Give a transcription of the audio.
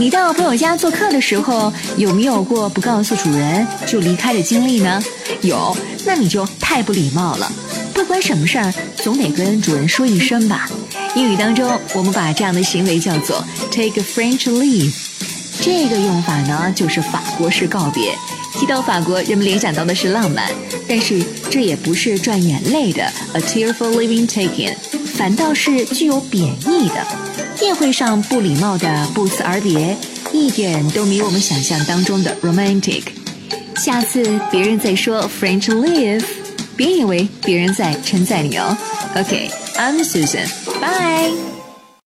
你到朋友家做客的时候，有没有过不告诉主人就离开的经历呢？有，那你就太不礼貌了。不管什么事儿，总得跟主人说一声吧。英语当中，我们把这样的行为叫做 take a French leave。这个用法呢，就是法国式告别。提到法国，人们联想到的是浪漫，但是这也不是赚眼泪的 a tearful leaving taken，反倒是具有贬义的。宴会上不礼貌的不辞而别，一点都没我们想象当中的 romantic。下次别人再说 French leave，别以为别人在称赞你哦。OK，I'm Susan，bye。